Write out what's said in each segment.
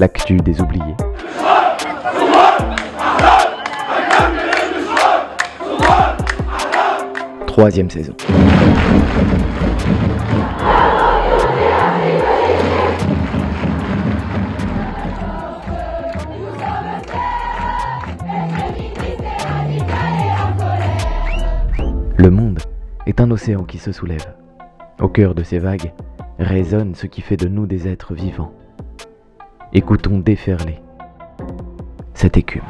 l'actu des oubliés. Troisième saison. Le monde est un océan qui se soulève. Au cœur de ces vagues résonne ce qui fait de nous des êtres vivants. Écoutons déferler cette écume.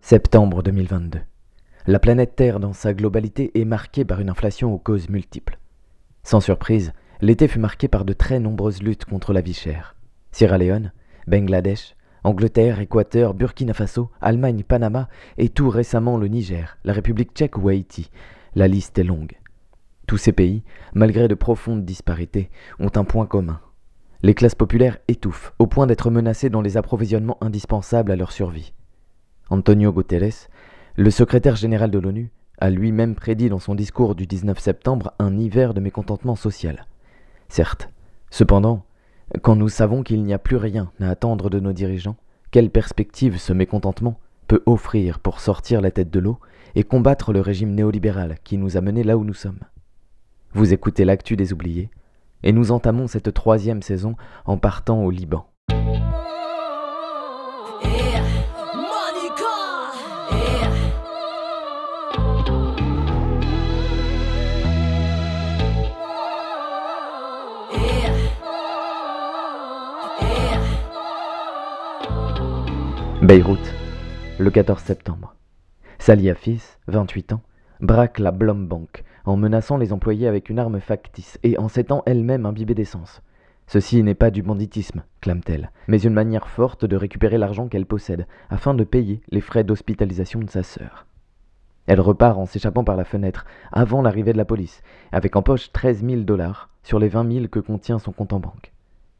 Septembre 2022. La planète Terre dans sa globalité est marquée par une inflation aux causes multiples. Sans surprise, l'été fut marqué par de très nombreuses luttes contre la vie chère. Sierra Leone, Bangladesh, Angleterre, Équateur, Burkina Faso, Allemagne, Panama et tout récemment le Niger, la République tchèque ou Haïti. La liste est longue. Tous ces pays, malgré de profondes disparités, ont un point commun. Les classes populaires étouffent, au point d'être menacées dans les approvisionnements indispensables à leur survie. Antonio Guterres, le secrétaire général de l'ONU, a lui-même prédit dans son discours du 19 septembre un hiver de mécontentement social. Certes, cependant, quand nous savons qu'il n'y a plus rien à attendre de nos dirigeants, quelle perspective ce mécontentement peut offrir pour sortir la tête de l'eau et combattre le régime néolibéral qui nous a menés là où nous sommes? Vous écoutez l'actu des oubliés, et nous entamons cette troisième saison en partant au Liban. Beyrouth, le 14 septembre. Sally Hafiz, 28 ans, braque la Blom Bank en menaçant les employés avec une arme factice et en s'étant elle-même imbibée d'essence. Ceci n'est pas du banditisme, clame-t-elle, mais une manière forte de récupérer l'argent qu'elle possède afin de payer les frais d'hospitalisation de sa sœur. Elle repart en s'échappant par la fenêtre avant l'arrivée de la police, avec en poche 13 000 dollars sur les 20 000 que contient son compte en banque.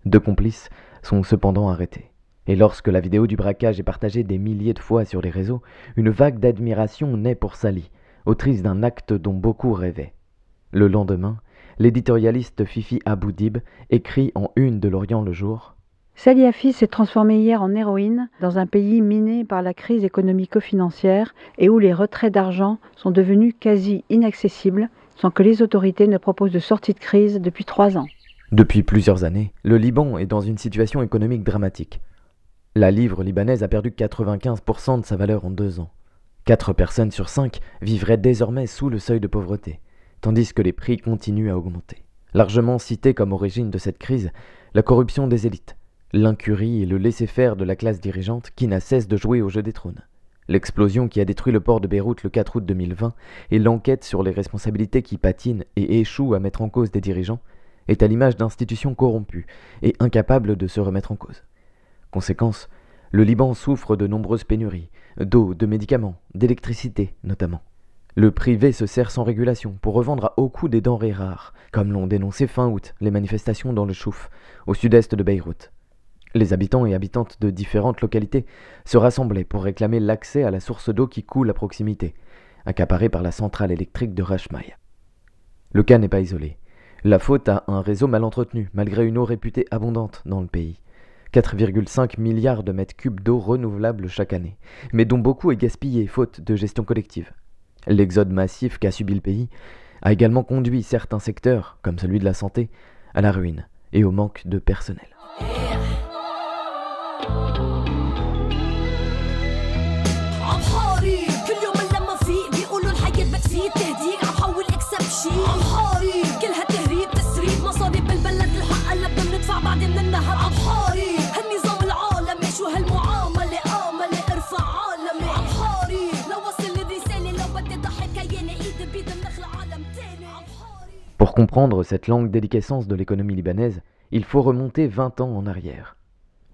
Deux complices sont cependant arrêtés. Et lorsque la vidéo du braquage est partagée des milliers de fois sur les réseaux, une vague d'admiration naît pour Sally, autrice d'un acte dont beaucoup rêvaient. Le lendemain, l'éditorialiste Fifi Aboudib écrit en une de l'Orient le jour Sally Hafiz s'est transformée hier en héroïne dans un pays miné par la crise économico-financière et où les retraits d'argent sont devenus quasi inaccessibles sans que les autorités ne proposent de sortie de crise depuis trois ans. Depuis plusieurs années, le Liban est dans une situation économique dramatique. La livre libanaise a perdu 95% de sa valeur en deux ans. Quatre personnes sur cinq vivraient désormais sous le seuil de pauvreté, tandis que les prix continuent à augmenter. Largement cité comme origine de cette crise, la corruption des élites, l'incurie et le laisser-faire de la classe dirigeante qui n'a cesse de jouer au jeu des trônes. L'explosion qui a détruit le port de Beyrouth le 4 août 2020 et l'enquête sur les responsabilités qui patinent et échouent à mettre en cause des dirigeants est à l'image d'institutions corrompues et incapables de se remettre en cause. Conséquence, le Liban souffre de nombreuses pénuries, d'eau, de médicaments, d'électricité notamment. Le privé se sert sans régulation pour revendre à haut coût des denrées rares, comme l'ont dénoncé fin août les manifestations dans le Chouf, au sud-est de Beyrouth. Les habitants et habitantes de différentes localités se rassemblaient pour réclamer l'accès à la source d'eau qui coule à proximité, accaparée par la centrale électrique de Rashmaï. Le cas n'est pas isolé. La faute à un réseau mal entretenu, malgré une eau réputée abondante dans le pays. 4,5 milliards de mètres cubes d'eau renouvelable chaque année, mais dont beaucoup est gaspillé faute de gestion collective. L'exode massif qu'a subi le pays a également conduit certains secteurs, comme celui de la santé, à la ruine et au manque de personnel. Pour comprendre cette longue déliquescence de l'économie libanaise, il faut remonter 20 ans en arrière.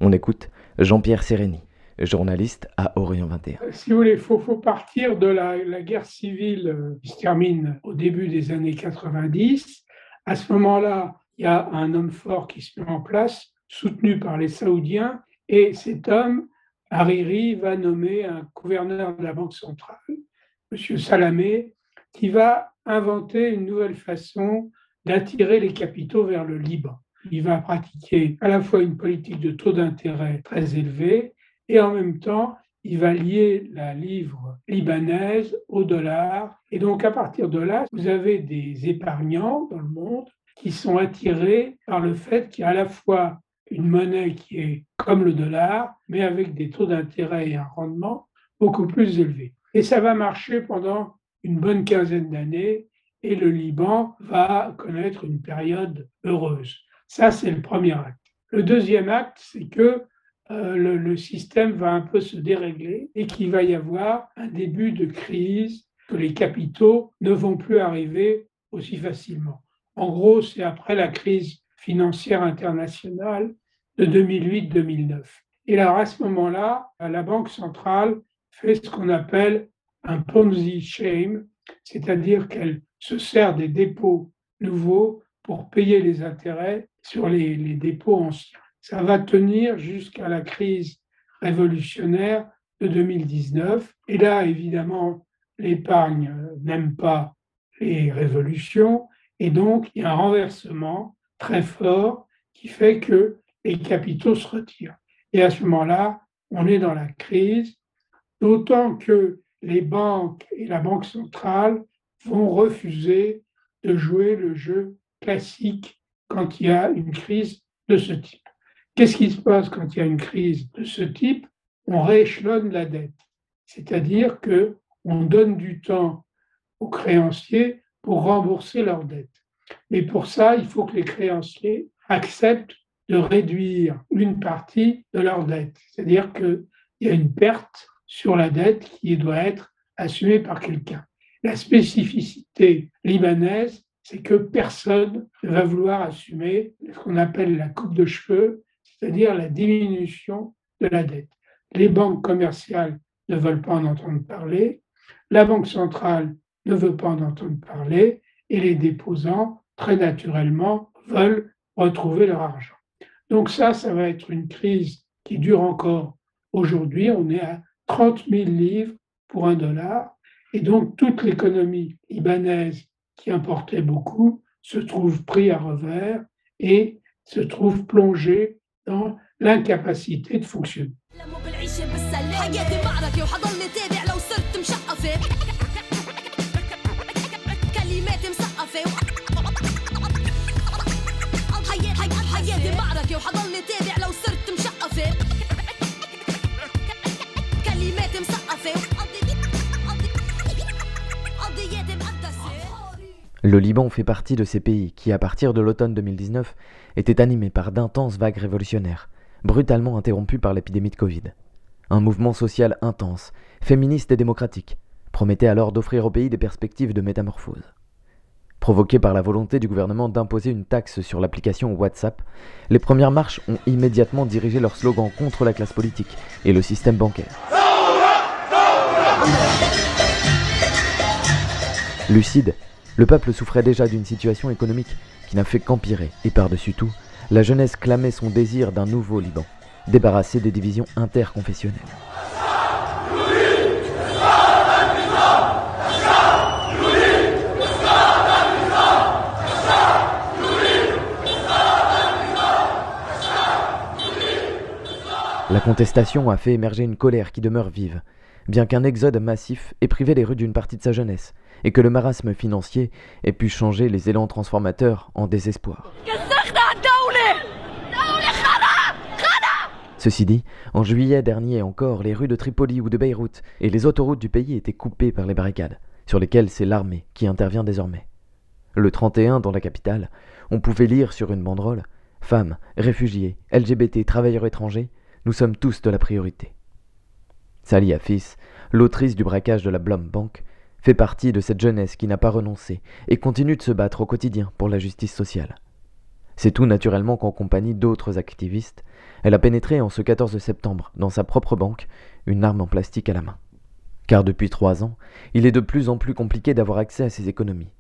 On écoute Jean-Pierre Sérény, journaliste à Orient 21. Si vous voulez, il faut, partir de la, guerre civile euh, qui se termine au début des années 90. À ce moment-là, il y a un homme fort qui se met en place, soutenu par les Saoudiens, et cet homme, Hariri, va nommer un gouverneur de la Banque centrale, M. Salamé, qui va inventer une nouvelle façon d'attirer les capitaux vers le Liban. Il va pratiquer à la fois une politique de taux d'intérêt très élevé et en même temps, il va lier la livre libanaise au dollar. Et donc, à partir de là, vous avez des épargnants dans le monde qui sont attirés par le fait qu'il y a à la fois une monnaie qui est comme le dollar, mais avec des taux d'intérêt et un rendement beaucoup plus élevés. Et ça va marcher pendant une bonne quinzaine d'années et le Liban va connaître une période heureuse. Ça, c'est le premier acte. Le deuxième acte, c'est que euh, le, le, système va un peu se dérégler et qu'il va y avoir un début de crise, que les capitaux ne vont plus arriver aussi facilement. En gros, c'est après la crise financière internationale de 2008-2009. Et alors à ce moment-là, la Banque centrale fait ce qu'on appelle un Ponzi shame, c'est-à-dire qu'elle se sert des dépôts nouveaux pour payer les intérêts sur les, les dépôts anciens. Ça va tenir jusqu'à la crise révolutionnaire de 2019. Et là, évidemment, l'épargne n'aime pas les révolutions. Et donc, il y a un renversement très fort qui fait que les capitaux se retirent. Et à ce moment-là, on est dans la crise, d'autant que les banques et la Banque centrale vont refuser de jouer le jeu classique quand il y a une crise de ce type. Qu'est-ce qui se passe quand il y a une crise de ce type? On rééchelonne la dette, c'est-à-dire que on donne du temps aux créanciers pour rembourser leur dette. Mais pour ça, il faut que les créanciers acceptent de réduire une partie de leur dette. C'est-à-dire qu'il y a une perte sur la dette qui doit être assumée par quelqu'un. La spécificité libanaise, c'est que personne ne va vouloir assumer ce qu'on appelle la coupe de cheveux, c'est-à-dire la diminution de la dette. Les banques commerciales ne veulent pas en entendre parler, la Banque centrale ne veut pas en entendre parler, et les déposants, très naturellement, veulent retrouver leur argent. Donc ça, ça va être une crise qui dure encore aujourd'hui. On est à 30 000 livres pour un dollar. Et donc toute l'économie libanaise qui importait beaucoup se trouve pris à revers et se trouve plongée dans l'incapacité de fonctionner. Le Liban fait partie de ces pays qui, à partir de l'automne 2019, étaient animés par d'intenses vagues révolutionnaires, brutalement interrompues par l'épidémie de Covid. Un mouvement social intense, féministe et démocratique, promettait alors d'offrir au pays des perspectives de métamorphose. Provoqué par la volonté du gouvernement d'imposer une taxe sur l'application WhatsApp, les premières marches ont immédiatement dirigé leur slogan contre la classe politique et le système bancaire. Lucide, le peuple souffrait déjà d'une situation économique qui n'a fait qu'empirer, et par-dessus tout, la jeunesse clamait son désir d'un nouveau Liban, débarrassé des divisions interconfessionnelles. La contestation a fait émerger une colère qui demeure vive, bien qu'un exode massif ait privé les rues d'une partie de sa jeunesse, et que le marasme financier ait pu changer les élans transformateurs en désespoir. Ceci dit, en juillet dernier encore, les rues de Tripoli ou de Beyrouth et les autoroutes du pays étaient coupées par les barricades, sur lesquelles c'est l'armée qui intervient désormais. Le 31, dans la capitale, on pouvait lire sur une banderole Femmes, réfugiés, LGBT, travailleurs étrangers, nous sommes tous de la priorité. Sally Afis, l'autrice du braquage de la Blum Bank, fait partie de cette jeunesse qui n'a pas renoncé et continue de se battre au quotidien pour la justice sociale. C'est tout naturellement qu'en compagnie d'autres activistes, elle a pénétré en ce 14 septembre dans sa propre banque, une arme en plastique à la main. Car depuis trois ans, il est de plus en plus compliqué d'avoir accès à ces économies.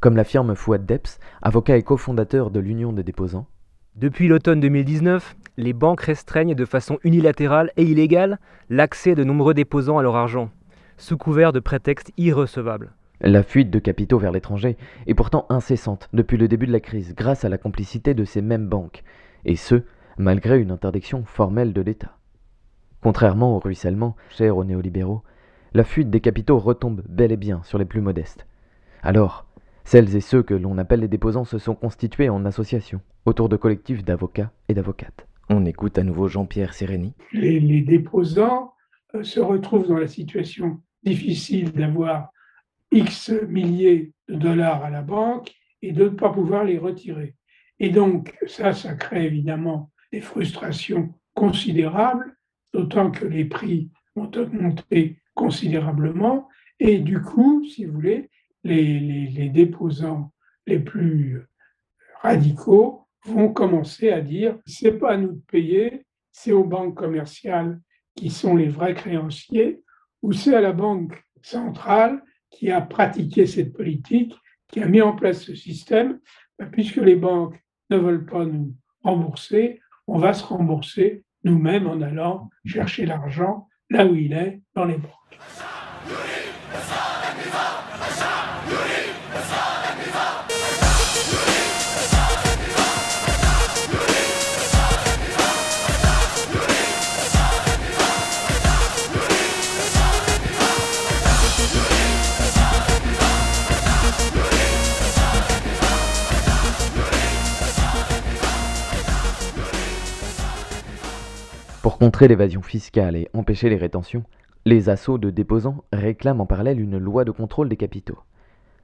Comme l'affirme Fouad Debs, avocat et cofondateur de l'Union des déposants, depuis l'automne 2019, les banques restreignent de façon unilatérale et illégale l'accès de nombreux déposants à leur argent, sous couvert de prétextes irrecevables. La fuite de capitaux vers l'étranger est pourtant incessante depuis le début de la crise grâce à la complicité de ces mêmes banques, et ce, malgré une interdiction formelle de l'État. Contrairement au ruissellement, cher aux néolibéraux, la fuite des capitaux retombe bel et bien sur les plus modestes. Alors, celles et ceux que l'on appelle les déposants se sont constitués en association, autour de collectifs d'avocats et d'avocates. On écoute à nouveau Jean-Pierre Sérény. Les, déposants euh, se retrouvent dans la situation difficile d'avoir X milliers de dollars à la banque et de ne pas pouvoir les retirer. Et donc, ça, ça crée évidemment des frustrations considérables, d'autant que les prix ont augmenté considérablement. Et du coup, si vous voulez, les déposants les plus radicaux vont commencer à dire c'est pas à nous de payer, c'est aux banques commerciales qui sont les vrais créanciers, ou c'est à la banque centrale qui a pratiqué cette politique, qui a mis en place ce système, ben, puisque les banques ne veulent pas nous rembourser, on va se rembourser nous-mêmes en allant chercher l'argent là où il est, dans les banques. Contrer l'évasion fiscale et empêcher les rétentions, les assauts de déposants réclament en parallèle une loi de contrôle des capitaux.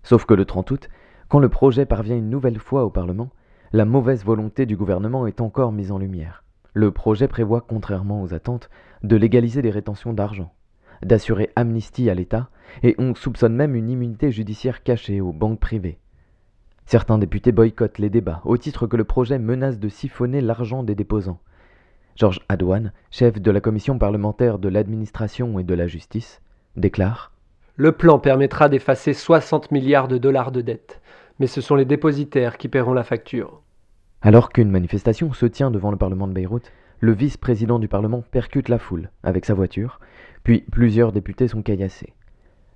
Sauf que le 30 août, quand le projet parvient une nouvelle fois au Parlement, la mauvaise volonté du gouvernement est encore mise en lumière. Le projet prévoit, contrairement aux attentes, de légaliser les rétentions d'argent, d'assurer amnistie à l'État, et on soupçonne même une immunité judiciaire cachée aux banques privées. Certains députés boycottent les débats au titre que le projet menace de siphonner l'argent des déposants, Georges Adouane, chef de la commission parlementaire de l'administration et de la justice, déclare Le plan permettra d'effacer 60 milliards de dollars de dettes, mais ce sont les dépositaires qui paieront la facture. Alors qu'une manifestation se tient devant le Parlement de Beyrouth, le vice-président du Parlement percute la foule avec sa voiture, puis plusieurs députés sont caillassés.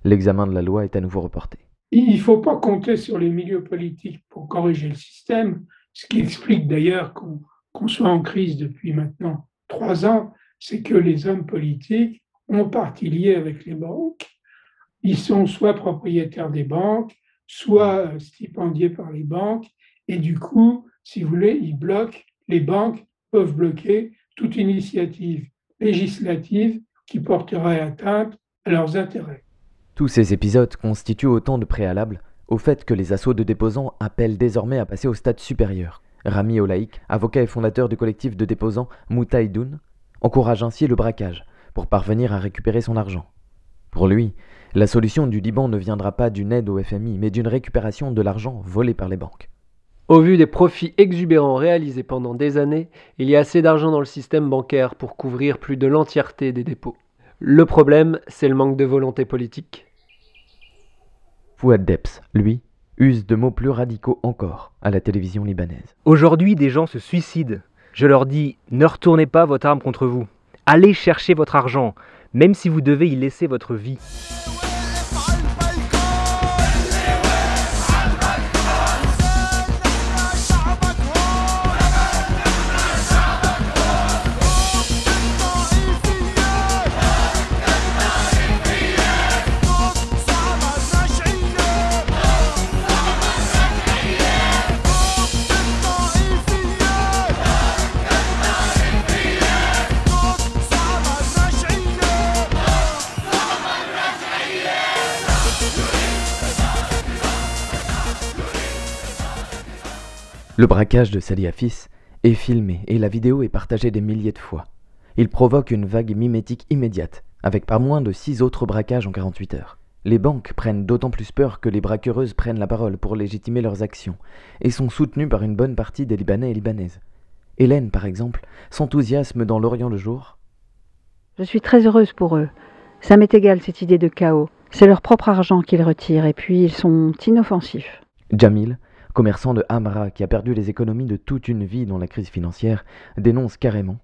L'examen de la loi est à nouveau reporté. Il ne faut pas compter sur les milieux politiques pour corriger le système, ce qui explique d'ailleurs qu'on qu'on soit en crise depuis maintenant trois ans, c'est que les hommes politiques ont partie liée avec les banques. Ils sont soit propriétaires des banques, soit stipendiés par les banques, et du coup, si vous voulez, ils bloquent, les banques peuvent bloquer toute initiative législative qui porterait atteinte à leurs intérêts. Tous ces épisodes constituent autant de préalables au fait que les assauts de déposants appellent désormais à passer au stade supérieur, Rami Olaïk, avocat et fondateur du collectif de déposants Moutaïdoun, encourage ainsi le braquage pour parvenir à récupérer son argent. Pour lui, la solution du Liban ne viendra pas d'une aide au FMI, mais d'une récupération de l'argent volé par les banques. Au vu des profits exubérants réalisés pendant des années, il y a assez d'argent dans le système bancaire pour couvrir plus de l'entièreté des dépôts. Le problème, c'est le manque de volonté politique. Fouad Debs, lui, use de mots plus radicaux encore à la télévision libanaise. Aujourd'hui, des gens se suicident. Je leur dis, ne retournez pas votre arme contre vous. Allez chercher votre argent, même si vous devez y laisser votre vie. Le braquage de Sali Afis est filmé et la vidéo est partagée des milliers de fois. Il provoque une vague mimétique immédiate, avec pas moins de six autres braquages en 48 heures. Les banques prennent d'autant plus peur que les braquereuses prennent la parole pour légitimer leurs actions et sont soutenues par une bonne partie des Libanais et Libanaises. Hélène, par exemple, s'enthousiasme dans l'Orient le jour. Je suis très heureuse pour eux. Ça m'est égal cette idée de chaos. C'est leur propre argent qu'ils retirent et puis ils sont inoffensifs. Jamil, commerçant de Hamra qui a perdu les économies de toute une vie dans la crise financière, dénonce carrément.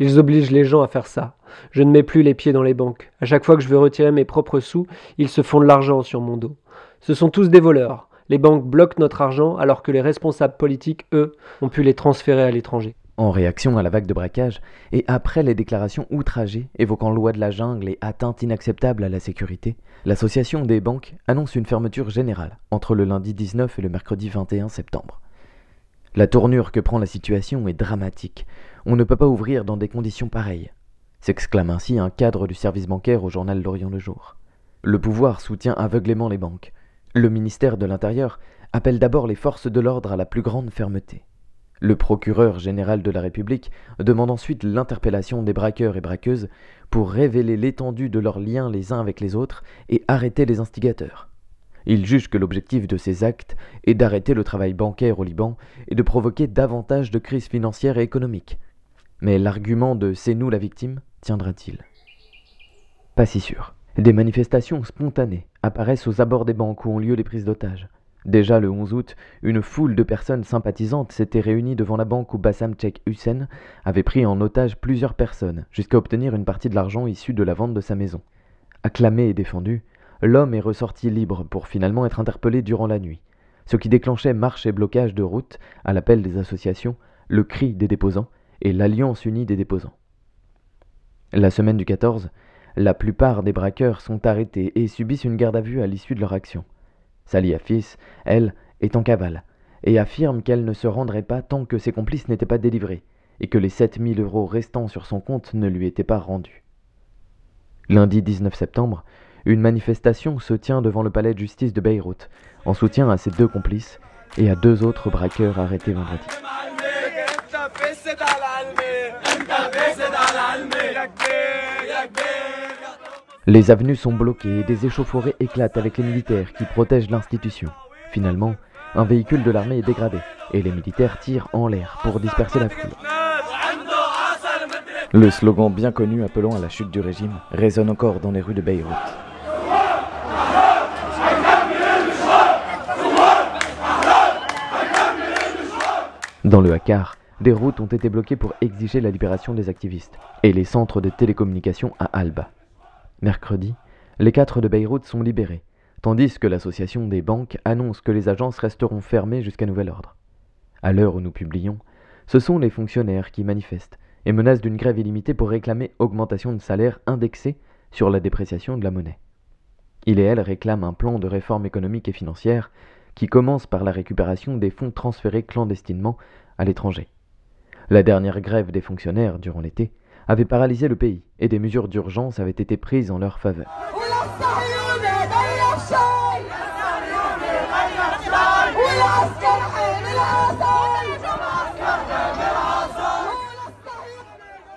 Ils obligent les gens à faire ça. Je ne mets plus les pieds dans les banques. À chaque fois que je veux retirer mes propres sous, ils se font de l'argent sur mon dos. Ce sont tous des voleurs. Les banques bloquent notre argent alors que les responsables politiques, eux, ont pu les transférer à l'étranger. En réaction à la vague de braquage, et après les déclarations outragées évoquant loi de la jungle et atteinte inacceptable à la sécurité, l'association des banques annonce une fermeture générale entre le lundi 19 et le mercredi 21 septembre. La tournure que prend la situation est dramatique. On ne peut pas ouvrir dans des conditions pareilles, s'exclame ainsi un cadre du service bancaire au journal L'Orient le Jour. Le pouvoir soutient aveuglément les banques. Le ministère de l'Intérieur appelle d'abord les forces de l'ordre à la plus grande fermeté. Le procureur général de la République demande ensuite l'interpellation des braqueurs et braqueuses pour révéler l'étendue de leurs liens les uns avec les autres et arrêter les instigateurs. Il juge que l'objectif de ces actes est d'arrêter le travail bancaire au Liban et de provoquer davantage de crises financières et économiques. Mais l'argument de c'est nous la victime tiendra-t-il? Pas si sûr. Des manifestations spontanées apparaissent aux abords des banques où ont lieu les prises d'otages. Déjà le 11 août, une foule de personnes sympathisantes s'était réunie devant la banque où Bassam Chek Hussein avait pris en otage plusieurs personnes, jusqu'à obtenir une partie de l'argent issu de la vente de sa maison. Acclamé et défendu, l'homme est ressorti libre pour finalement être interpellé durant la nuit, ce qui déclenchait marche et blocage de route à l'appel des associations, le cri des déposants et l'Alliance unie des déposants. La semaine du 14, la plupart des braqueurs sont arrêtés et subissent une garde à vue à l'issue de leur action. Sally Afis, elle, est en cavale et affirme qu'elle ne se rendrait pas tant que ses complices n'étaient pas délivrés et que les 7000 euros restants sur son compte ne lui étaient pas rendus. Lundi 19 septembre, une manifestation se tient devant le palais de justice de Beyrouth en soutien à ses deux complices et à deux autres braqueurs arrêtés vendredi. Les avenues sont bloquées et des échauffourées éclatent avec les militaires qui protègent l'institution. Finalement, un véhicule de l'armée est dégradé et les militaires tirent en l'air pour disperser la foule. Le slogan bien connu appelant à la chute du régime résonne encore dans les rues de Beyrouth. Dans le Hakar, des routes ont été bloquées pour exiger la libération des activistes et les centres de télécommunication à Alba. Mercredi, les quatre de Beyrouth sont libérés, tandis que l'association des banques annonce que les agences resteront fermées jusqu'à nouvel ordre. À l'heure où nous publions, ce sont les fonctionnaires qui manifestent et menacent d'une grève illimitée pour réclamer augmentation de salaire indexée sur la dépréciation de la monnaie. Il et elle réclament un plan de réforme économique et financière qui commence par la récupération des fonds transférés clandestinement à l'étranger. La dernière grève des fonctionnaires durant l'été avait paralysé le pays et des mesures d'urgence avaient été prises en leur faveur.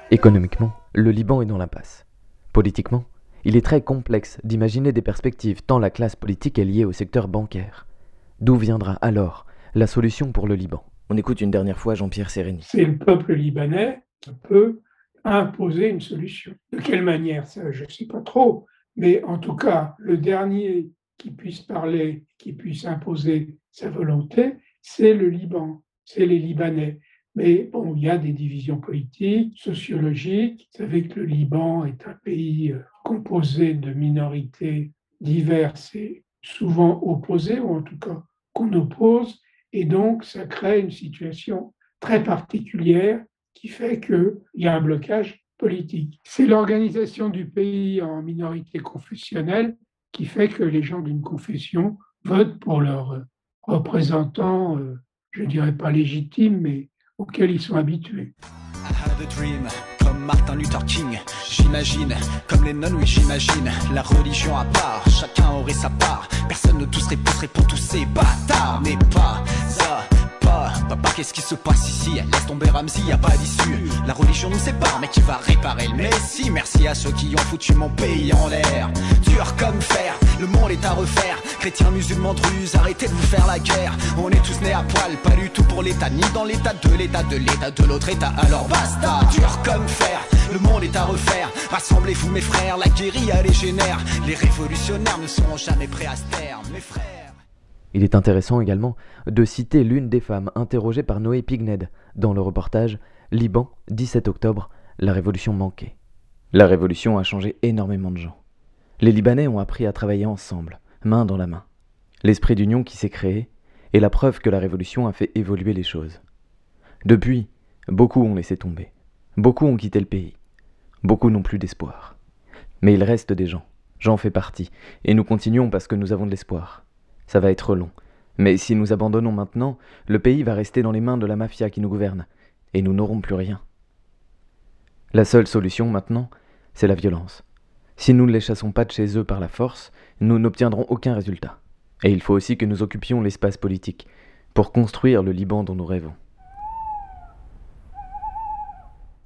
Économiquement, le Liban est dans l'impasse. Politiquement, il est très complexe d'imaginer des perspectives tant la classe politique est liée au secteur bancaire. D'où viendra alors la solution pour le Liban? On écoute une dernière fois Jean-Pierre Sérény. C'est le peuple libanais qui peut imposer une solution. De quelle manière ça, Je ne sais pas trop. Mais en tout cas, le dernier qui puisse parler, qui puisse imposer sa volonté, c'est le Liban, c'est les Libanais. Mais bon, il y a des divisions politiques, sociologiques. Vous savez que le Liban est un pays euh, composé de minorités diverses et souvent opposées, ou en tout cas qu'on oppose. Et donc, ça crée une situation très particulière qui fait qu'il y a un blocage politique. C'est l'organisation du pays en minorité confessionnelle qui fait que les gens d'une confession votent pour leurs représentants, euh, je dirais pas légitimes, mais auxquels ils sont habitués. comme Martin Luther King, j'imagine, comme les nonnes, oui j'imagine, la religion à part, chacun aurait sa part, personne ne tous pousserait pour tous ces bâtards, mais pas Papa, qu'est-ce qui se passe ici Laisse tomber Ramsey, y a pas d'issue. La religion nous sépare, mais qui va réparer le Messi Merci à ceux qui ont foutu mon pays en l'air. Dur comme fer, le monde est à refaire. Chrétiens, musulmans, druzes, arrêtez de vous faire la guerre. On est tous nés à poil, pas du tout pour l'état, ni dans l'état de l'état de l'état de l'autre état. Alors basta, dur comme fer, le monde est à refaire. Rassemblez-vous mes frères, la guérilla légénaire. Les révolutionnaires ne seront jamais prêts à se taire, mes frères. Il est intéressant également de citer l'une des femmes interrogées par Noé Pigned dans le reportage Liban, 17 octobre, la révolution manquée. La révolution a changé énormément de gens. Les Libanais ont appris à travailler ensemble, main dans la main. l'esprit d'union qui s'est créé est la preuve que la révolution a fait évoluer les choses. Depuis, beaucoup ont laissé tomber. Beaucoup ont quitté le pays. Beaucoup n'ont plus d'espoir. Mais il reste des gens. J'en fais partie. Et nous continuons parce que nous avons de l'espoir. Ça va être long. Mais si nous abandonnons maintenant, le pays va rester dans les mains de la mafia qui nous gouverne. Et nous n'aurons plus rien. La seule solution maintenant, c'est la violence. Si nous ne les chassons pas de chez eux par la force, nous n'obtiendrons aucun résultat. Et il faut aussi que nous occupions l'espace politique pour construire le Liban dont nous rêvons.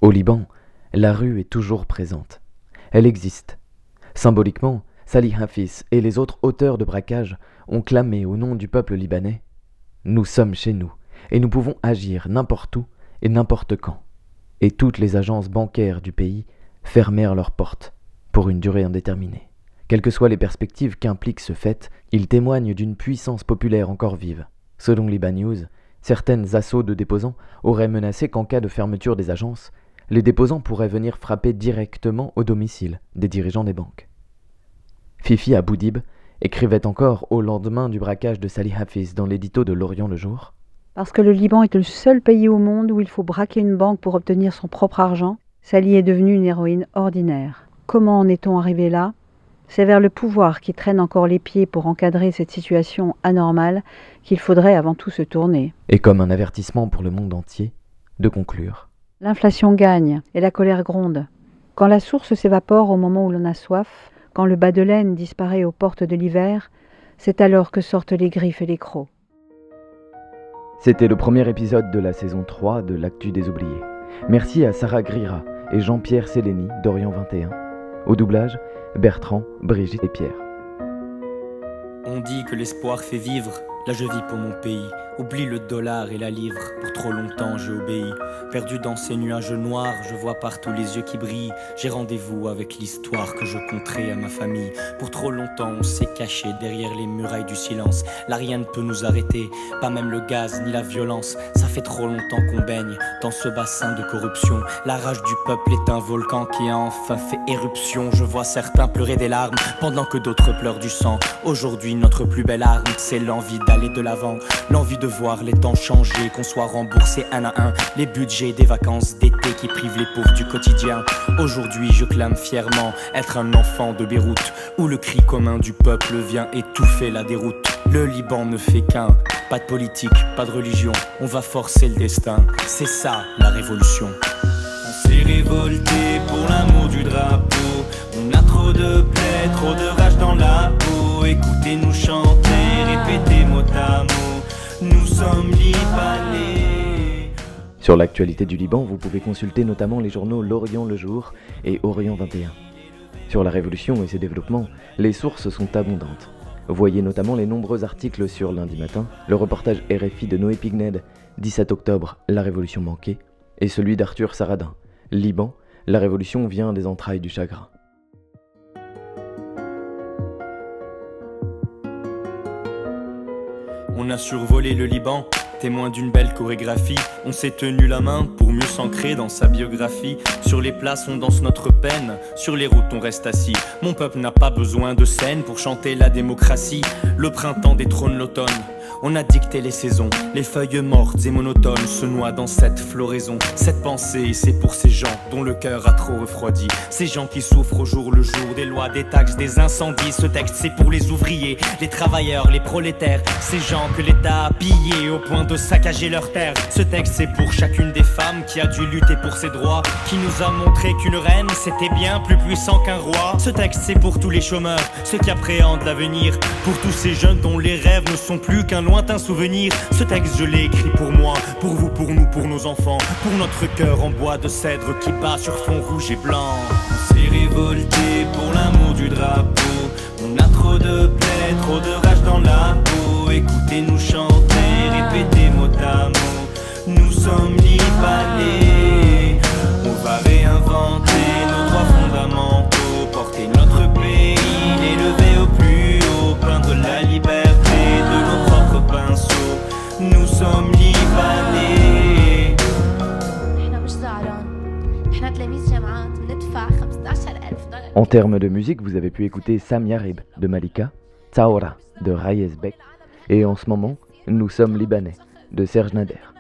Au Liban, la rue est toujours présente. Elle existe. Symboliquement, Salih Hafiz et les autres auteurs de braquage ont clamé au nom du peuple libanais Nous sommes chez nous, et nous pouvons agir n'importe où et n'importe quand. Et toutes les agences bancaires du pays fermèrent leurs portes pour une durée indéterminée. Quelles que soient les perspectives qu'implique ce fait, il témoigne d'une puissance populaire encore vive. Selon Liban News, certaines assauts de déposants auraient menacé qu'en cas de fermeture des agences, les déposants pourraient venir frapper directement au domicile des dirigeants des banques. Fifi Aboudib écrivait encore au lendemain du braquage de Salih Hafiz dans l'édito de L'Orient le jour. Parce que le Liban est le seul pays au monde où il faut braquer une banque pour obtenir son propre argent, Salih est devenue une héroïne ordinaire. Comment en est-on arrivé là? C'est vers le pouvoir qui traîne encore les pieds pour encadrer cette situation anormale qu'il faudrait avant tout se tourner. Et comme un avertissement pour le monde entier, de conclure. L'inflation gagne et la colère gronde. Quand la source s'évapore au moment où l'on a soif, quand le bas de laine disparaît aux portes de l'hiver, c'est alors que sortent les griffes et les crocs. C'était le premier épisode de la saison 3 de L'Actu des Oubliés. Merci à Sarah Grira et Jean-Pierre Sélény d'Orient 21. Au doublage, Bertrand, Brigitte et Pierre. On dit que l'espoir fait vivre. Là je vis pour mon pays. Oublie le dollar et la livre. Pour trop longtemps j'ai obéi. Perdu dans ces nuages noirs, je vois partout les yeux qui brillent. J'ai rendez-vous avec l'histoire que je conterai à ma famille. Pour trop longtemps on s'est caché derrière les murailles du silence. Là rien ne peut nous arrêter, pas même le gaz ni la violence. Ça fait trop longtemps qu'on baigne dans ce bassin de corruption. La rage du peuple est un volcan qui a enfin fait éruption. Je vois certains pleurer des larmes pendant que d'autres pleurent du sang. Aujourd'hui notre plus belle arme, c'est l'envie d'aller l'envie de voir les temps changer, qu'on soit remboursé un à un, les budgets des vacances d'été qui privent les pauvres du quotidien. Aujourd'hui, je clame fièrement être un enfant de Beyrouth, où le cri commun du peuple vient étouffer la déroute. Le Liban ne fait qu'un, pas de politique, pas de religion, on va forcer le destin, c'est ça la révolution. On s'est révolté pour l'amour du drapeau, on a trop de paix, trop de rage dans la peau, écoutez-nous chanter, mot à. Sur l'actualité du Liban, vous pouvez consulter notamment les journaux L'Orient le jour et Orient 21. Sur la révolution et ses développements, les sources sont abondantes. Voyez notamment les nombreux articles sur lundi matin, le reportage RFI de Noé Pigned, 17 octobre, La révolution manquée, et celui d'Arthur Saradin, Liban, la révolution vient des entrailles du chagrin. On a survolé le Liban, témoin d'une belle chorégraphie. On s'est tenu la main pour mieux s'ancrer dans sa biographie. Sur les places, on danse notre peine. Sur les routes, on reste assis. Mon peuple n'a pas besoin de scène pour chanter la démocratie. Le printemps détrône l'automne. On a dicté les saisons, les feuilles mortes et monotones se noient dans cette floraison. Cette pensée, c'est pour ces gens dont le cœur a trop refroidi. Ces gens qui souffrent au jour le jour des lois, des taxes, des incendies. Ce texte, c'est pour les ouvriers, les travailleurs, les prolétaires. Ces gens que l'État a pillés au point de saccager leurs terres. Ce texte, c'est pour chacune des femmes qui a dû lutter pour ses droits, qui nous a montré qu'une reine, c'était bien plus puissant qu'un roi. Ce texte, c'est pour tous les chômeurs, ceux qui appréhendent l'avenir. Pour tous ces jeunes dont les rêves ne sont plus qu'un lointain souvenir. Ce texte, je l'ai écrit pour moi, pour vous, pour nous, pour nos enfants, pour notre cœur en bois de cèdre qui bat sur fond rouge et blanc. On s'est révolté pour l'amour du drapeau. On a trop de paix, trop de rage dans la peau. Écoutez-nous chanter, répétez mot à mot. Nous sommes libanais. On va réinventer nos droits fondamentaux, porter notre En termes de musique, vous avez pu écouter Sam Yarib de Malika, Taora de Rayez Beck, Et en ce moment, nous sommes libanais, de Serge Nader.